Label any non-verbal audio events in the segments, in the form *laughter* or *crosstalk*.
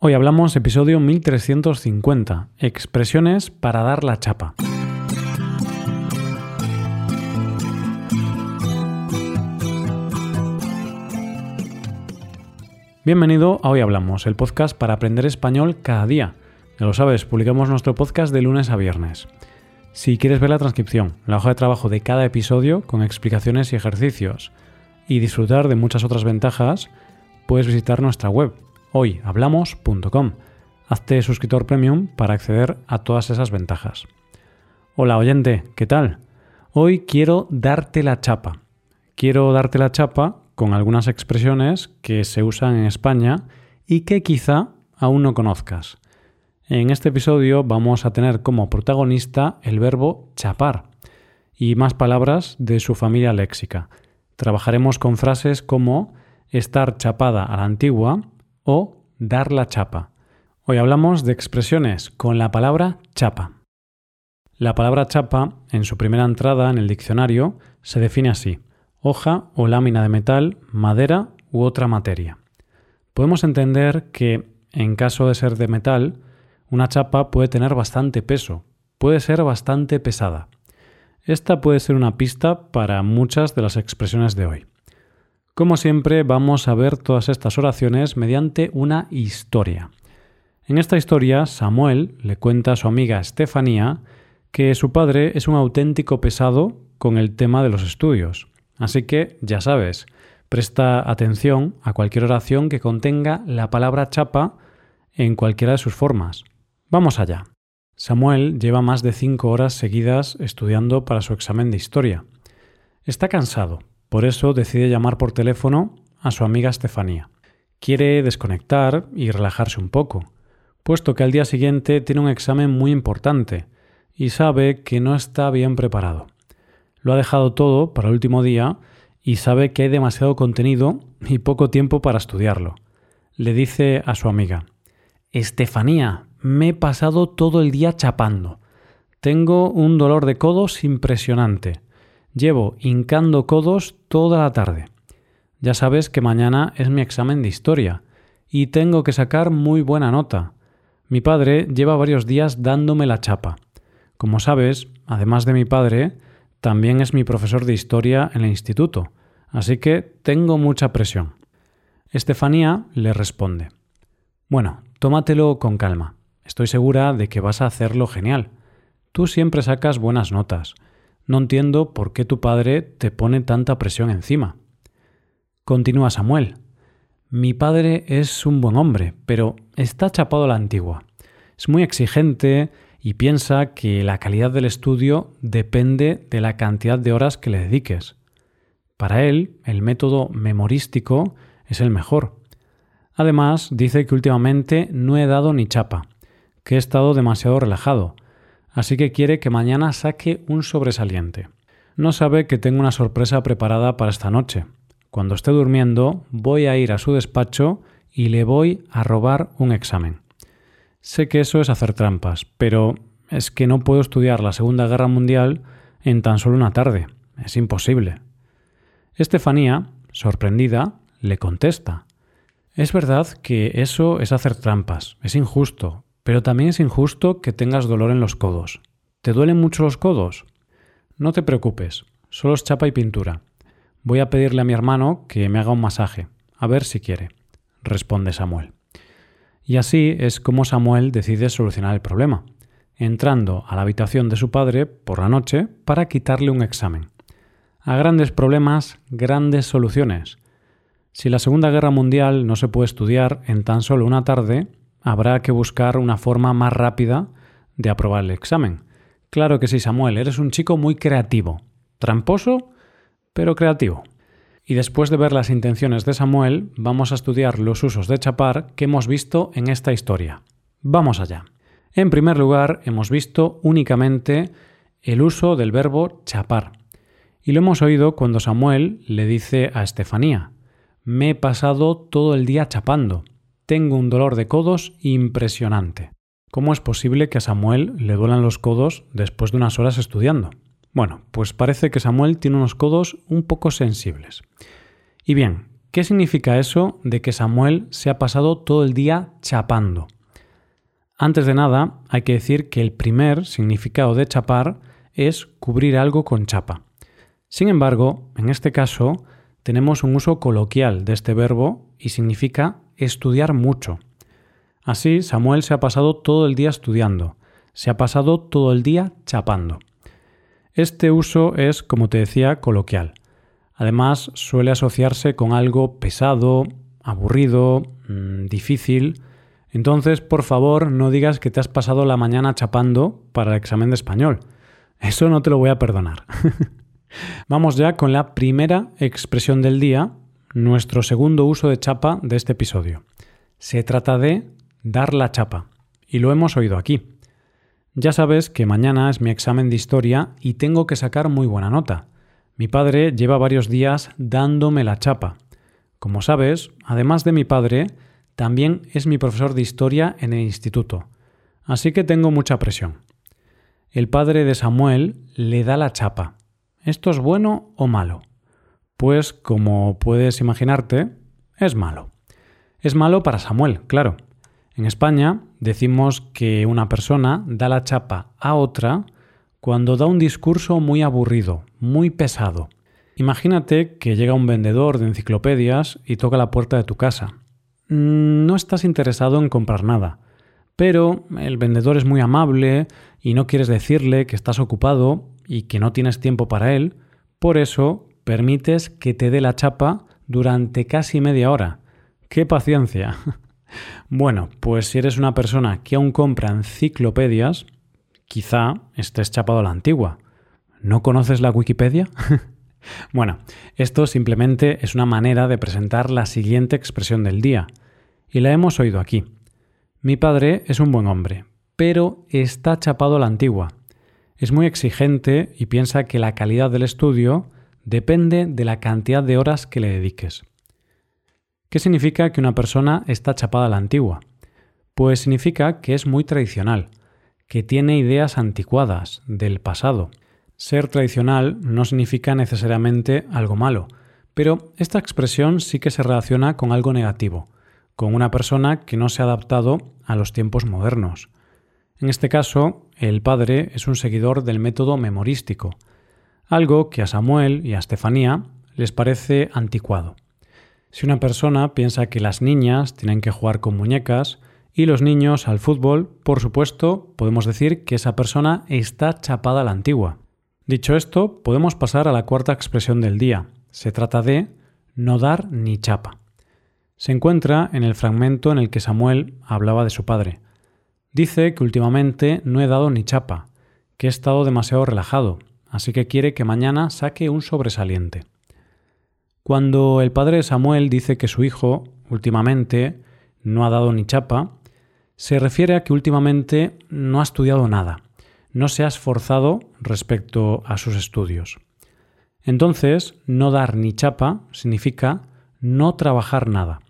Hoy hablamos episodio 1350, expresiones para dar la chapa. Bienvenido a Hoy Hablamos, el podcast para aprender español cada día. Ya lo sabes, publicamos nuestro podcast de lunes a viernes. Si quieres ver la transcripción, la hoja de trabajo de cada episodio con explicaciones y ejercicios, y disfrutar de muchas otras ventajas, puedes visitar nuestra web hoyhablamos.com. Hazte suscriptor premium para acceder a todas esas ventajas. Hola oyente, ¿qué tal? Hoy quiero darte la chapa. Quiero darte la chapa con algunas expresiones que se usan en España y que quizá aún no conozcas. En este episodio vamos a tener como protagonista el verbo chapar y más palabras de su familia léxica. Trabajaremos con frases como estar chapada a la antigua o dar la chapa. Hoy hablamos de expresiones con la palabra chapa. La palabra chapa, en su primera entrada en el diccionario, se define así hoja o lámina de metal, madera u otra materia. Podemos entender que, en caso de ser de metal, una chapa puede tener bastante peso, puede ser bastante pesada. Esta puede ser una pista para muchas de las expresiones de hoy. Como siempre, vamos a ver todas estas oraciones mediante una historia. En esta historia, Samuel le cuenta a su amiga Estefanía que su padre es un auténtico pesado con el tema de los estudios. Así que, ya sabes, presta atención a cualquier oración que contenga la palabra chapa en cualquiera de sus formas. Vamos allá. Samuel lleva más de cinco horas seguidas estudiando para su examen de historia. Está cansado, por eso decide llamar por teléfono a su amiga Estefanía. Quiere desconectar y relajarse un poco, puesto que al día siguiente tiene un examen muy importante y sabe que no está bien preparado. Lo ha dejado todo para el último día y sabe que hay demasiado contenido y poco tiempo para estudiarlo. Le dice a su amiga, Estefanía, me he pasado todo el día chapando. Tengo un dolor de codos impresionante. Llevo hincando codos toda la tarde. Ya sabes que mañana es mi examen de historia y tengo que sacar muy buena nota. Mi padre lleva varios días dándome la chapa. Como sabes, además de mi padre, también es mi profesor de historia en el instituto, así que tengo mucha presión. Estefanía le responde Bueno, tómatelo con calma. Estoy segura de que vas a hacerlo genial. Tú siempre sacas buenas notas. No entiendo por qué tu padre te pone tanta presión encima. Continúa Samuel. Mi padre es un buen hombre, pero está chapado a la antigua. Es muy exigente y piensa que la calidad del estudio depende de la cantidad de horas que le dediques. Para él, el método memorístico es el mejor. Además, dice que últimamente no he dado ni chapa, que he estado demasiado relajado, así que quiere que mañana saque un sobresaliente. No sabe que tengo una sorpresa preparada para esta noche. Cuando esté durmiendo, voy a ir a su despacho y le voy a robar un examen. Sé que eso es hacer trampas, pero es que no puedo estudiar la Segunda Guerra Mundial en tan solo una tarde. Es imposible. Estefanía, sorprendida, le contesta. Es verdad que eso es hacer trampas, es injusto, pero también es injusto que tengas dolor en los codos. ¿Te duelen mucho los codos? No te preocupes, solo es chapa y pintura. Voy a pedirle a mi hermano que me haga un masaje, a ver si quiere, responde Samuel. Y así es como Samuel decide solucionar el problema, entrando a la habitación de su padre por la noche para quitarle un examen. A grandes problemas, grandes soluciones. Si la Segunda Guerra Mundial no se puede estudiar en tan solo una tarde, habrá que buscar una forma más rápida de aprobar el examen. Claro que sí, Samuel, eres un chico muy creativo. Tramposo, pero creativo. Y después de ver las intenciones de Samuel, vamos a estudiar los usos de chapar que hemos visto en esta historia. Vamos allá. En primer lugar, hemos visto únicamente el uso del verbo chapar. Y lo hemos oído cuando Samuel le dice a Estefanía, me he pasado todo el día chapando. Tengo un dolor de codos impresionante. ¿Cómo es posible que a Samuel le duelan los codos después de unas horas estudiando? Bueno, pues parece que Samuel tiene unos codos un poco sensibles. Y bien, ¿qué significa eso de que Samuel se ha pasado todo el día chapando? Antes de nada, hay que decir que el primer significado de chapar es cubrir algo con chapa. Sin embargo, en este caso, tenemos un uso coloquial de este verbo y significa estudiar mucho. Así, Samuel se ha pasado todo el día estudiando, se ha pasado todo el día chapando. Este uso es, como te decía, coloquial. Además, suele asociarse con algo pesado, aburrido, mm, difícil. Entonces, por favor, no digas que te has pasado la mañana chapando para el examen de español. Eso no te lo voy a perdonar. *laughs* Vamos ya con la primera expresión del día, nuestro segundo uso de chapa de este episodio. Se trata de dar la chapa, y lo hemos oído aquí. Ya sabes que mañana es mi examen de historia y tengo que sacar muy buena nota. Mi padre lleva varios días dándome la chapa. Como sabes, además de mi padre, también es mi profesor de historia en el instituto, así que tengo mucha presión. El padre de Samuel le da la chapa. ¿Esto es bueno o malo? Pues como puedes imaginarte, es malo. Es malo para Samuel, claro. En España decimos que una persona da la chapa a otra cuando da un discurso muy aburrido, muy pesado. Imagínate que llega un vendedor de enciclopedias y toca la puerta de tu casa. Mm, no estás interesado en comprar nada, pero el vendedor es muy amable y no quieres decirle que estás ocupado y que no tienes tiempo para él, por eso permites que te dé la chapa durante casi media hora. ¡Qué paciencia! *laughs* bueno, pues si eres una persona que aún compra enciclopedias, quizá estés chapado a la antigua. ¿No conoces la Wikipedia? *laughs* bueno, esto simplemente es una manera de presentar la siguiente expresión del día, y la hemos oído aquí. Mi padre es un buen hombre, pero está chapado a la antigua. Es muy exigente y piensa que la calidad del estudio depende de la cantidad de horas que le dediques. ¿Qué significa que una persona está chapada a la antigua? Pues significa que es muy tradicional, que tiene ideas anticuadas, del pasado. Ser tradicional no significa necesariamente algo malo, pero esta expresión sí que se relaciona con algo negativo, con una persona que no se ha adaptado a los tiempos modernos. En este caso, el padre es un seguidor del método memorístico, algo que a Samuel y a Estefanía les parece anticuado. Si una persona piensa que las niñas tienen que jugar con muñecas y los niños al fútbol, por supuesto, podemos decir que esa persona está chapada a la antigua. Dicho esto, podemos pasar a la cuarta expresión del día. Se trata de no dar ni chapa. Se encuentra en el fragmento en el que Samuel hablaba de su padre. Dice que últimamente no he dado ni chapa, que he estado demasiado relajado, así que quiere que mañana saque un sobresaliente. Cuando el padre de Samuel dice que su hijo últimamente no ha dado ni chapa, se refiere a que últimamente no ha estudiado nada, no se ha esforzado respecto a sus estudios. Entonces, no dar ni chapa significa no trabajar nada.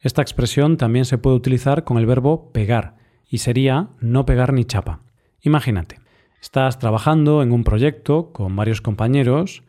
Esta expresión también se puede utilizar con el verbo pegar, y sería no pegar ni chapa. Imagínate, estás trabajando en un proyecto con varios compañeros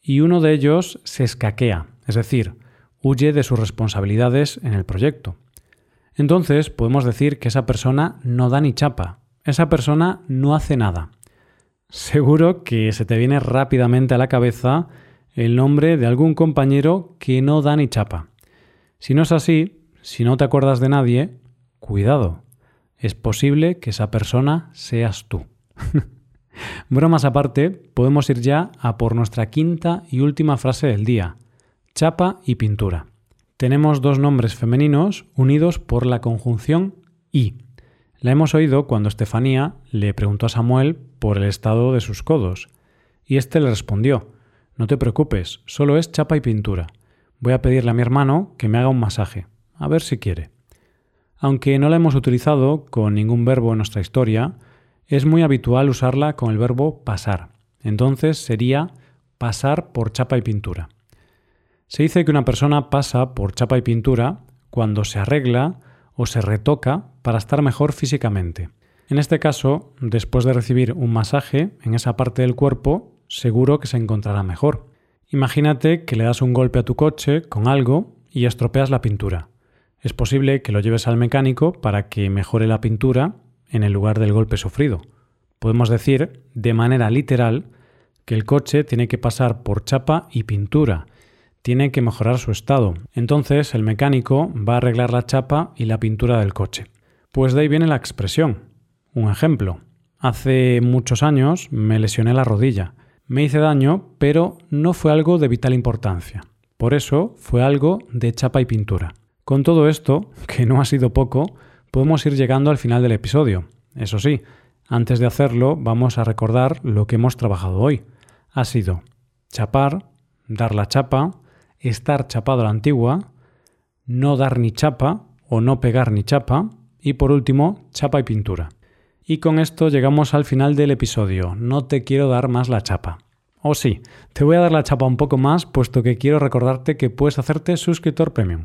y uno de ellos se escaquea, es decir, huye de sus responsabilidades en el proyecto. Entonces podemos decir que esa persona no da ni chapa, esa persona no hace nada. Seguro que se te viene rápidamente a la cabeza el nombre de algún compañero que no da ni chapa. Si no es así, si no te acuerdas de nadie, cuidado, es posible que esa persona seas tú. *laughs* Bromas aparte, podemos ir ya a por nuestra quinta y última frase del día, chapa y pintura. Tenemos dos nombres femeninos unidos por la conjunción y. La hemos oído cuando Estefanía le preguntó a Samuel por el estado de sus codos, y éste le respondió, No te preocupes, solo es chapa y pintura. Voy a pedirle a mi hermano que me haga un masaje, a ver si quiere. Aunque no la hemos utilizado con ningún verbo en nuestra historia, es muy habitual usarla con el verbo pasar. Entonces sería pasar por chapa y pintura. Se dice que una persona pasa por chapa y pintura cuando se arregla o se retoca para estar mejor físicamente. En este caso, después de recibir un masaje en esa parte del cuerpo, seguro que se encontrará mejor. Imagínate que le das un golpe a tu coche con algo y estropeas la pintura. Es posible que lo lleves al mecánico para que mejore la pintura en el lugar del golpe sufrido. Podemos decir, de manera literal, que el coche tiene que pasar por chapa y pintura, tiene que mejorar su estado. Entonces el mecánico va a arreglar la chapa y la pintura del coche. Pues de ahí viene la expresión. Un ejemplo. Hace muchos años me lesioné la rodilla. Me hice daño, pero no fue algo de vital importancia. Por eso fue algo de chapa y pintura. Con todo esto, que no ha sido poco, podemos ir llegando al final del episodio. Eso sí, antes de hacerlo vamos a recordar lo que hemos trabajado hoy. Ha sido chapar, dar la chapa, estar chapado a la antigua, no dar ni chapa o no pegar ni chapa y por último chapa y pintura. Y con esto llegamos al final del episodio. No te quiero dar más la chapa. O oh, sí, te voy a dar la chapa un poco más, puesto que quiero recordarte que puedes hacerte suscriptor premium.